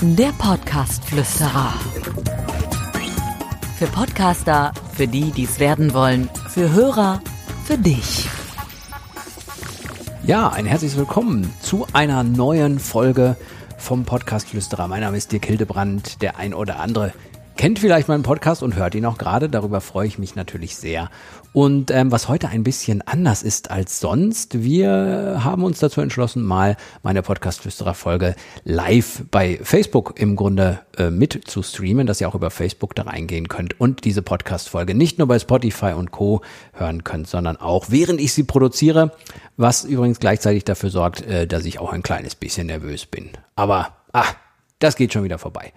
Der Podcast-Flüsterer. Für Podcaster, für die, die es werden wollen, für Hörer, für dich. Ja, ein herzliches Willkommen zu einer neuen Folge vom Podcast Flüsterer. Mein Name ist Dirk Hildebrand. Der ein oder andere kennt vielleicht meinen Podcast und hört ihn auch gerade. Darüber freue ich mich natürlich sehr. Und ähm, was heute ein bisschen anders ist als sonst, wir haben uns dazu entschlossen, mal meine Podcast-Flüsterer-Folge live bei Facebook im Grunde äh, mit zu streamen, dass ihr auch über Facebook da reingehen könnt und diese Podcast-Folge nicht nur bei Spotify und Co. hören könnt, sondern auch während ich sie produziere, was übrigens gleichzeitig dafür sorgt, äh, dass ich auch ein kleines bisschen nervös bin. Aber, ah, das geht schon wieder vorbei.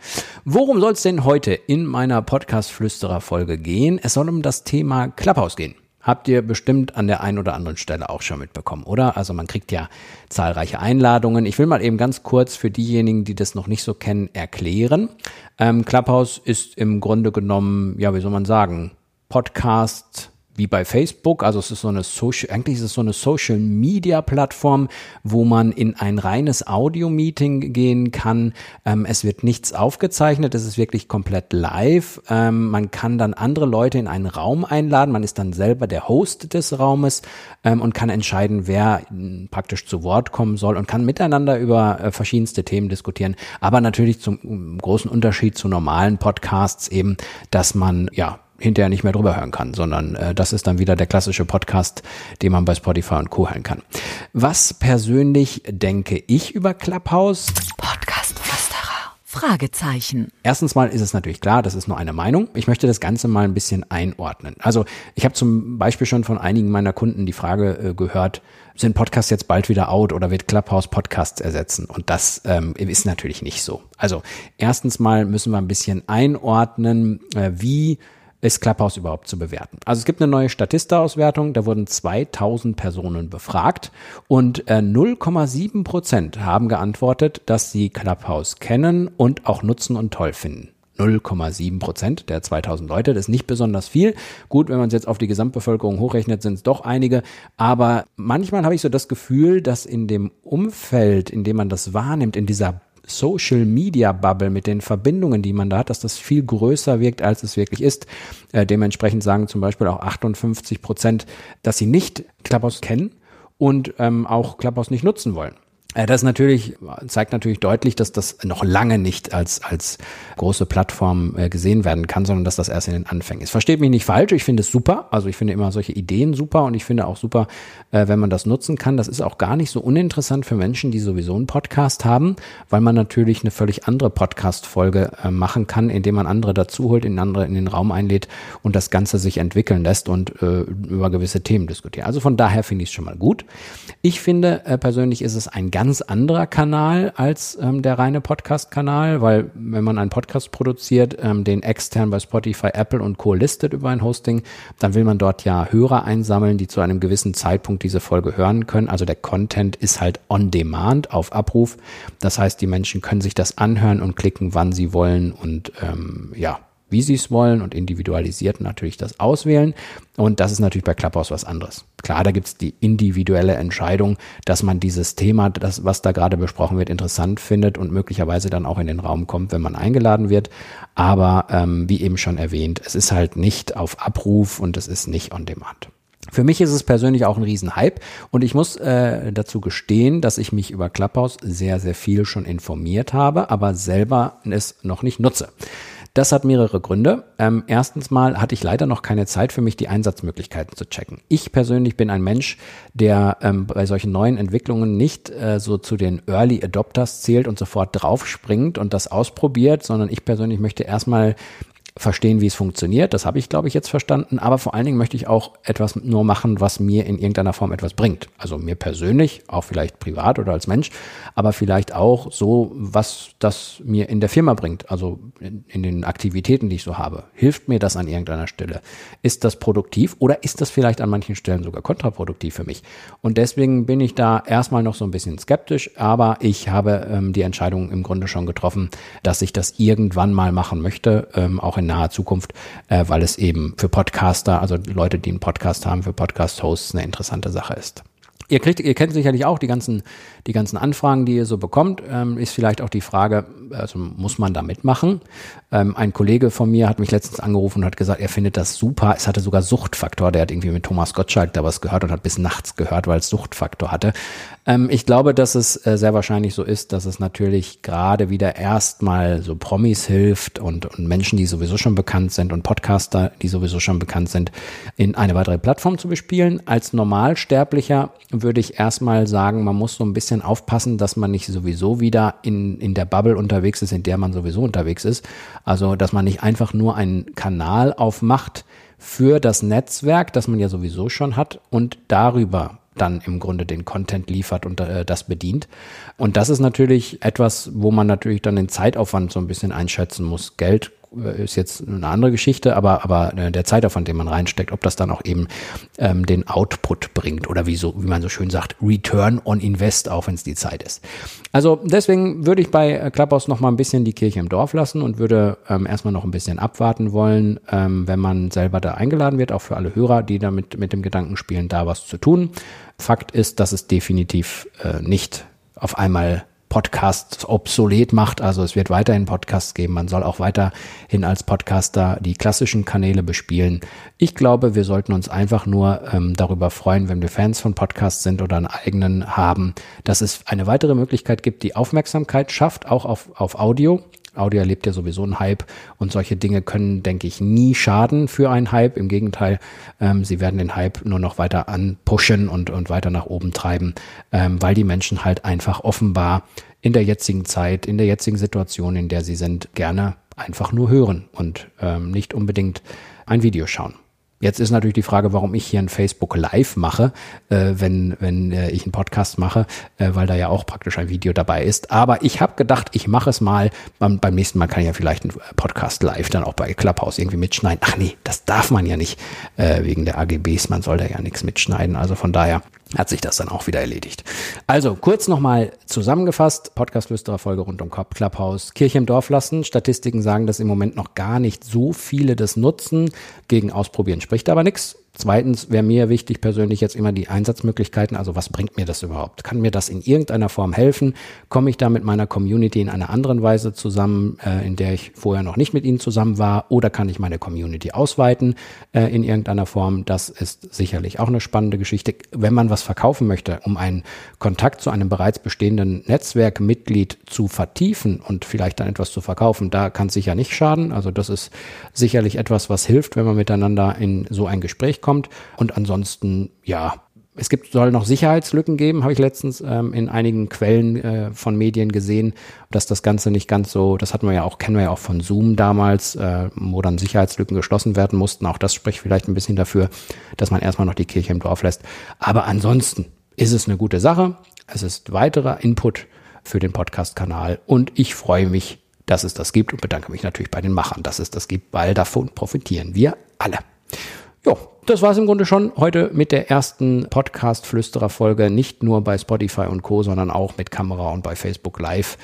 Worum soll es denn heute in meiner Podcast-Flüsterer-Folge gehen? Es soll um das Thema Clubhouse gehen. Habt ihr bestimmt an der einen oder anderen Stelle auch schon mitbekommen, oder? Also man kriegt ja zahlreiche Einladungen. Ich will mal eben ganz kurz für diejenigen, die das noch nicht so kennen, erklären. Ähm, Clubhouse ist im Grunde genommen, ja, wie soll man sagen, Podcast, wie bei Facebook. Also es ist so eine Social, eigentlich ist es so eine Social Media Plattform, wo man in ein reines Audio-Meeting gehen kann. Ähm, es wird nichts aufgezeichnet, es ist wirklich komplett live. Ähm, man kann dann andere Leute in einen Raum einladen. Man ist dann selber der Host des Raumes ähm, und kann entscheiden, wer hm, praktisch zu Wort kommen soll und kann miteinander über äh, verschiedenste Themen diskutieren. Aber natürlich zum großen Unterschied zu normalen Podcasts eben, dass man ja hinterher nicht mehr drüber hören kann, sondern äh, das ist dann wieder der klassische Podcast, den man bei Spotify und Co. hören kann. Was persönlich denke ich über Clubhouse? Podcast Flüsterer. Fragezeichen. Erstens mal ist es natürlich klar, das ist nur eine Meinung. Ich möchte das Ganze mal ein bisschen einordnen. Also ich habe zum Beispiel schon von einigen meiner Kunden die Frage äh, gehört, sind Podcasts jetzt bald wieder out oder wird Clubhouse Podcasts ersetzen? Und das ähm, ist natürlich nicht so. Also erstens mal müssen wir ein bisschen einordnen, äh, wie ist Clubhouse überhaupt zu bewerten? Also es gibt eine neue Statista-Auswertung, da wurden 2000 Personen befragt und äh, 0,7 Prozent haben geantwortet, dass sie Clubhouse kennen und auch nutzen und toll finden. 0,7 Prozent der 2000 Leute. Das ist nicht besonders viel. Gut, wenn man es jetzt auf die Gesamtbevölkerung hochrechnet, sind es doch einige. Aber manchmal habe ich so das Gefühl, dass in dem Umfeld, in dem man das wahrnimmt, in dieser Social Media Bubble, mit den Verbindungen, die man da hat, dass das viel größer wirkt, als es wirklich ist. Äh, dementsprechend sagen zum Beispiel auch 58 Prozent, dass sie nicht Clubhouse kennen und ähm, auch Clubhouse nicht nutzen wollen. Äh, das natürlich, zeigt natürlich deutlich, dass das noch lange nicht als, als große Plattform äh, gesehen werden kann, sondern dass das erst in den Anfängen ist. Versteht mich nicht falsch, ich finde es super. Also ich finde immer solche Ideen super und ich finde auch super, äh, wenn man das nutzen kann. Das ist auch gar nicht so uninteressant für Menschen, die sowieso einen Podcast haben, weil man natürlich eine völlig andere Podcast-Folge machen kann, indem man andere dazu holt, in andere in den Raum einlädt und das Ganze sich entwickeln lässt und über gewisse Themen diskutiert. Also von daher finde ich es schon mal gut. Ich finde persönlich ist es ein ganz anderer Kanal als ähm, der reine Podcast-Kanal, weil wenn man einen Podcast produziert, ähm, den extern bei Spotify, Apple und Co. listet über ein Hosting, dann will man dort ja Hörer einsammeln, die zu einem gewissen Zeitpunkt diese Folge hören können. Also der Content ist halt on demand, auf Abruf. Das heißt, die Menschen können sich das anhören und klicken, wann sie wollen und ähm, ja, wie sie es wollen und individualisiert natürlich das auswählen. Und das ist natürlich bei Clubhouse was anderes. Klar, da gibt es die individuelle Entscheidung, dass man dieses Thema, das, was da gerade besprochen wird, interessant findet und möglicherweise dann auch in den Raum kommt, wenn man eingeladen wird. Aber ähm, wie eben schon erwähnt, es ist halt nicht auf Abruf und es ist nicht on demand. Für mich ist es persönlich auch ein Riesenhype und ich muss äh, dazu gestehen, dass ich mich über Clubhouse sehr, sehr viel schon informiert habe, aber selber es noch nicht nutze. Das hat mehrere Gründe. Ähm, erstens mal hatte ich leider noch keine Zeit für mich, die Einsatzmöglichkeiten zu checken. Ich persönlich bin ein Mensch, der ähm, bei solchen neuen Entwicklungen nicht äh, so zu den Early Adopters zählt und sofort draufspringt und das ausprobiert, sondern ich persönlich möchte erstmal verstehen, wie es funktioniert. Das habe ich, glaube ich, jetzt verstanden. Aber vor allen Dingen möchte ich auch etwas nur machen, was mir in irgendeiner Form etwas bringt. Also mir persönlich, auch vielleicht privat oder als Mensch, aber vielleicht auch so, was das mir in der Firma bringt. Also in, in den Aktivitäten, die ich so habe. Hilft mir das an irgendeiner Stelle? Ist das produktiv oder ist das vielleicht an manchen Stellen sogar kontraproduktiv für mich? Und deswegen bin ich da erstmal noch so ein bisschen skeptisch, aber ich habe ähm, die Entscheidung im Grunde schon getroffen, dass ich das irgendwann mal machen möchte, ähm, auch in naher Zukunft, äh, weil es eben für Podcaster, also Leute, die einen Podcast haben, für Podcast-Hosts eine interessante Sache ist. Ihr kriegt, ihr kennt sicherlich auch die ganzen, die ganzen Anfragen, die ihr so bekommt. Ähm, ist vielleicht auch die Frage, also muss man da mitmachen? Ähm, ein Kollege von mir hat mich letztens angerufen und hat gesagt, er findet das super. Es hatte sogar Suchtfaktor. Der hat irgendwie mit Thomas Gottschalk da was gehört und hat bis nachts gehört, weil es Suchtfaktor hatte. Ähm, ich glaube, dass es äh, sehr wahrscheinlich so ist, dass es natürlich gerade wieder erstmal so Promis hilft und, und Menschen, die sowieso schon bekannt sind und Podcaster, die sowieso schon bekannt sind, in eine weitere Plattform zu bespielen. Als Normalsterblicher würde ich erstmal sagen, man muss so ein bisschen aufpassen, dass man nicht sowieso wieder in, in der Bubble unterwegs ist, in der man sowieso unterwegs ist. Also, dass man nicht einfach nur einen Kanal aufmacht für das Netzwerk, das man ja sowieso schon hat und darüber dann im Grunde den Content liefert und äh, das bedient. Und das ist natürlich etwas, wo man natürlich dann den Zeitaufwand so ein bisschen einschätzen muss. Geld ist jetzt eine andere Geschichte, aber, aber äh, der Zeitaufwand, den man reinsteckt, ob das dann auch eben ähm, den Output bringt oder wie, so, wie man so schön sagt, Return on Invest, auch wenn es die Zeit ist. Also deswegen würde ich bei äh, Clubhouse noch mal ein bisschen die Kirche im Dorf lassen und würde ähm, erstmal noch ein bisschen abwarten wollen, ähm, wenn man selber da eingeladen wird, auch für alle Hörer, die damit mit dem Gedanken spielen, da was zu tun. Fakt ist, dass es definitiv äh, nicht auf einmal Podcasts obsolet macht. Also es wird weiterhin Podcasts geben. Man soll auch weiterhin als Podcaster die klassischen Kanäle bespielen. Ich glaube, wir sollten uns einfach nur ähm, darüber freuen, wenn wir Fans von Podcasts sind oder einen eigenen haben, dass es eine weitere Möglichkeit gibt, die Aufmerksamkeit schafft, auch auf, auf Audio. Audio erlebt ja sowieso einen Hype und solche Dinge können, denke ich, nie schaden für einen Hype. Im Gegenteil, ähm, sie werden den Hype nur noch weiter anpushen und, und weiter nach oben treiben, ähm, weil die Menschen halt einfach offenbar in der jetzigen Zeit, in der jetzigen Situation, in der sie sind, gerne einfach nur hören und ähm, nicht unbedingt ein Video schauen. Jetzt ist natürlich die Frage, warum ich hier ein Facebook Live mache, äh, wenn, wenn äh, ich einen Podcast mache, äh, weil da ja auch praktisch ein Video dabei ist. Aber ich habe gedacht, ich mache es mal. Beim, beim nächsten Mal kann ich ja vielleicht einen Podcast live dann auch bei Clubhouse irgendwie mitschneiden. Ach nee, das darf man ja nicht äh, wegen der AGBs. Man soll da ja nichts mitschneiden. Also von daher hat sich das dann auch wieder erledigt. Also kurz nochmal zusammengefasst, Podcast-Flüsterer Folge rund um Clubhouse, Kirche im Dorf lassen. Statistiken sagen, dass im Moment noch gar nicht so viele das nutzen. Gegen Ausprobieren spricht aber nichts. Zweitens wäre mir wichtig persönlich jetzt immer die Einsatzmöglichkeiten. Also was bringt mir das überhaupt? Kann mir das in irgendeiner Form helfen? Komme ich da mit meiner Community in einer anderen Weise zusammen, äh, in der ich vorher noch nicht mit ihnen zusammen war? Oder kann ich meine Community ausweiten äh, in irgendeiner Form? Das ist sicherlich auch eine spannende Geschichte. Wenn man was verkaufen möchte, um einen Kontakt zu einem bereits bestehenden Netzwerkmitglied zu vertiefen und vielleicht dann etwas zu verkaufen, da kann es sicher nicht schaden. Also das ist sicherlich etwas, was hilft, wenn man miteinander in so ein Gespräch kommt kommt. Und ansonsten, ja, es gibt, soll noch Sicherheitslücken geben, habe ich letztens ähm, in einigen Quellen äh, von Medien gesehen, dass das Ganze nicht ganz so, das hatten wir ja auch, kennen wir ja auch von Zoom damals, äh, wo dann Sicherheitslücken geschlossen werden mussten. Auch das spricht vielleicht ein bisschen dafür, dass man erstmal noch die Kirche im Dorf lässt. Aber ansonsten ist es eine gute Sache. Es ist weiterer Input für den Podcast-Kanal und ich freue mich, dass es das gibt und bedanke mich natürlich bei den Machern, dass es das gibt, weil davon profitieren wir alle. Ja, das war es im Grunde schon heute mit der ersten Podcast-Flüsterer-Folge, nicht nur bei Spotify und Co., sondern auch mit Kamera und bei Facebook Live.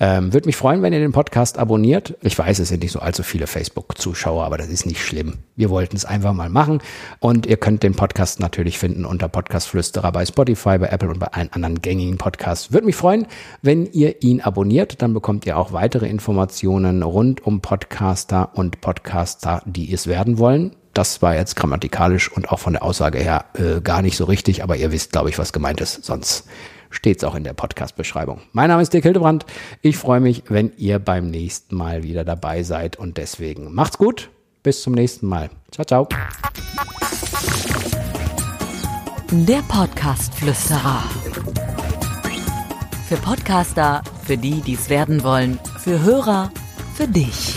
Ähm, Würde mich freuen, wenn ihr den Podcast abonniert. Ich weiß, es sind nicht so allzu viele Facebook-Zuschauer, aber das ist nicht schlimm. Wir wollten es einfach mal machen. Und ihr könnt den Podcast natürlich finden unter Podcast-Flüsterer bei Spotify, bei Apple und bei allen anderen gängigen Podcasts. Würde mich freuen, wenn ihr ihn abonniert. Dann bekommt ihr auch weitere Informationen rund um Podcaster und Podcaster, die es werden wollen. Das war jetzt grammatikalisch und auch von der Aussage her äh, gar nicht so richtig, aber ihr wisst, glaube ich, was gemeint ist. Sonst steht es auch in der Podcast-Beschreibung. Mein Name ist Dirk Hildebrand. Ich freue mich, wenn ihr beim nächsten Mal wieder dabei seid und deswegen macht's gut. Bis zum nächsten Mal. Ciao, ciao. Der Podcast-Flüsterer. Für Podcaster, für die, die es werden wollen, für Hörer, für dich.